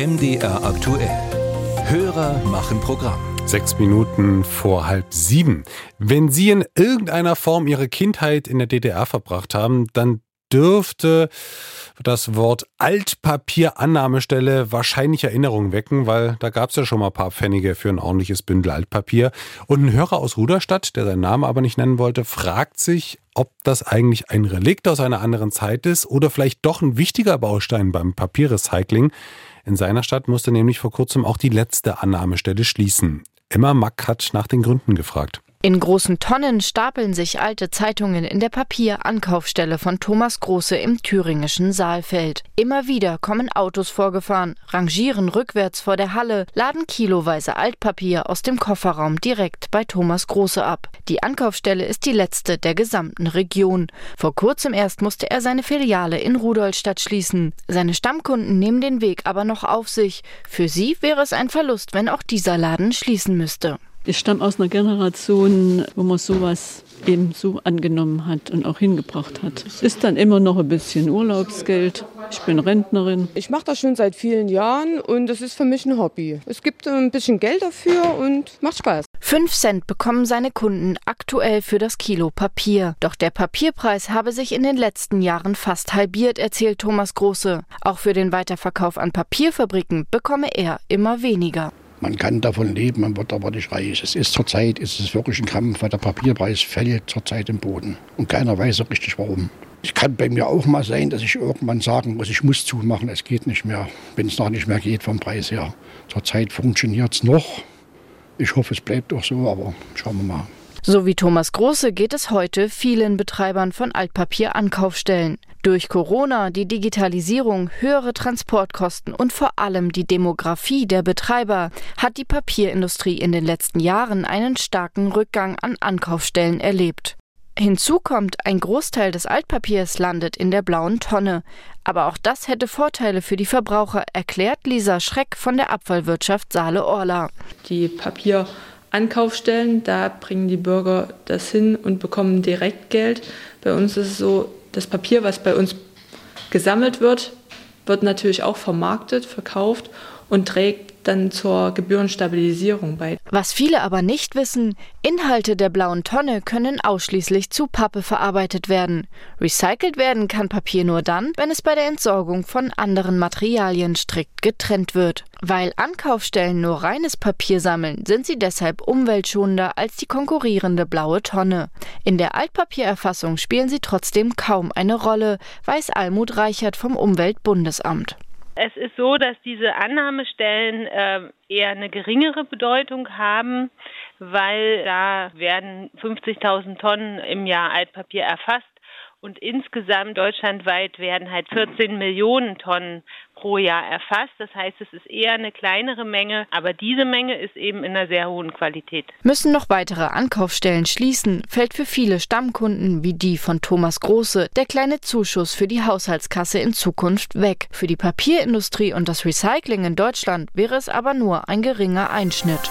MDR aktuell. Hörer machen Programm. Sechs Minuten vor halb sieben. Wenn Sie in irgendeiner Form Ihre Kindheit in der DDR verbracht haben, dann dürfte das Wort Altpapierannahmestelle wahrscheinlich Erinnerungen wecken, weil da gab es ja schon mal ein paar Pfennige für ein ordentliches Bündel Altpapier. Und ein Hörer aus Ruderstadt, der seinen Namen aber nicht nennen wollte, fragt sich, ob das eigentlich ein Relikt aus einer anderen Zeit ist oder vielleicht doch ein wichtiger Baustein beim Papierrecycling. In seiner Stadt musste nämlich vor kurzem auch die letzte Annahmestelle schließen. Emma Mack hat nach den Gründen gefragt. In großen Tonnen stapeln sich alte Zeitungen in der Papierankaufstelle von Thomas Große im thüringischen Saalfeld. Immer wieder kommen Autos vorgefahren, rangieren rückwärts vor der Halle, laden kiloweise Altpapier aus dem Kofferraum direkt bei Thomas Große ab. Die Ankaufstelle ist die letzte der gesamten Region. Vor kurzem erst musste er seine Filiale in Rudolstadt schließen. Seine Stammkunden nehmen den Weg aber noch auf sich. Für sie wäre es ein Verlust, wenn auch dieser Laden schließen müsste. Ich stamme aus einer Generation, wo man sowas eben so angenommen hat und auch hingebracht hat. Es ist dann immer noch ein bisschen Urlaubsgeld. Ich bin Rentnerin. Ich mache das schon seit vielen Jahren und es ist für mich ein Hobby. Es gibt ein bisschen Geld dafür und macht Spaß. Fünf Cent bekommen seine Kunden aktuell für das Kilo Papier. Doch der Papierpreis habe sich in den letzten Jahren fast halbiert, erzählt Thomas Große. Auch für den Weiterverkauf an Papierfabriken bekomme er immer weniger. Man kann davon leben, man wird aber nicht reich. Es ist zurzeit, ist es wirklich ein Kampf, weil der Papierpreis fällt zurzeit im Boden. Und keiner weiß so richtig warum. Es kann bei mir auch mal sein, dass ich irgendwann sagen muss, ich muss zumachen, es geht nicht mehr, wenn es noch nicht mehr geht vom Preis her. Zurzeit funktioniert es noch. Ich hoffe, es bleibt auch so, aber schauen wir mal. So wie Thomas Große geht es heute vielen Betreibern von Altpapierankaufstellen. Durch Corona, die Digitalisierung, höhere Transportkosten und vor allem die Demografie der Betreiber hat die Papierindustrie in den letzten Jahren einen starken Rückgang an Ankaufstellen erlebt. Hinzu kommt, ein Großteil des Altpapiers landet in der blauen Tonne. Aber auch das hätte Vorteile für die Verbraucher, erklärt Lisa Schreck von der Abfallwirtschaft Saale-Orla. Die Papier Ankaufstellen, da bringen die Bürger das hin und bekommen direkt Geld. Bei uns ist es so, das Papier, was bei uns gesammelt wird, wird natürlich auch vermarktet, verkauft und trägt dann zur Gebührenstabilisierung bei. Was viele aber nicht wissen, Inhalte der blauen Tonne können ausschließlich zu Pappe verarbeitet werden. Recycelt werden kann Papier nur dann, wenn es bei der Entsorgung von anderen Materialien strikt getrennt wird. Weil Ankaufstellen nur reines Papier sammeln, sind sie deshalb umweltschonender als die konkurrierende blaue Tonne. In der Altpapiererfassung spielen sie trotzdem kaum eine Rolle, weiß Almut Reichert vom Umweltbundesamt. Es ist so, dass diese Annahmestellen äh, eher eine geringere Bedeutung haben, weil da werden 50.000 Tonnen im Jahr Altpapier erfasst und insgesamt deutschlandweit werden halt 14 Millionen Tonnen pro Jahr erfasst. Das heißt, es ist eher eine kleinere Menge, aber diese Menge ist eben in einer sehr hohen Qualität. Müssen noch weitere Ankaufsstellen schließen, fällt für viele Stammkunden wie die von Thomas Große der kleine Zuschuss für die Haushaltskasse in Zukunft weg. Für die Papierindustrie und das Recycling in Deutschland wäre es aber nur ein geringer Einschnitt.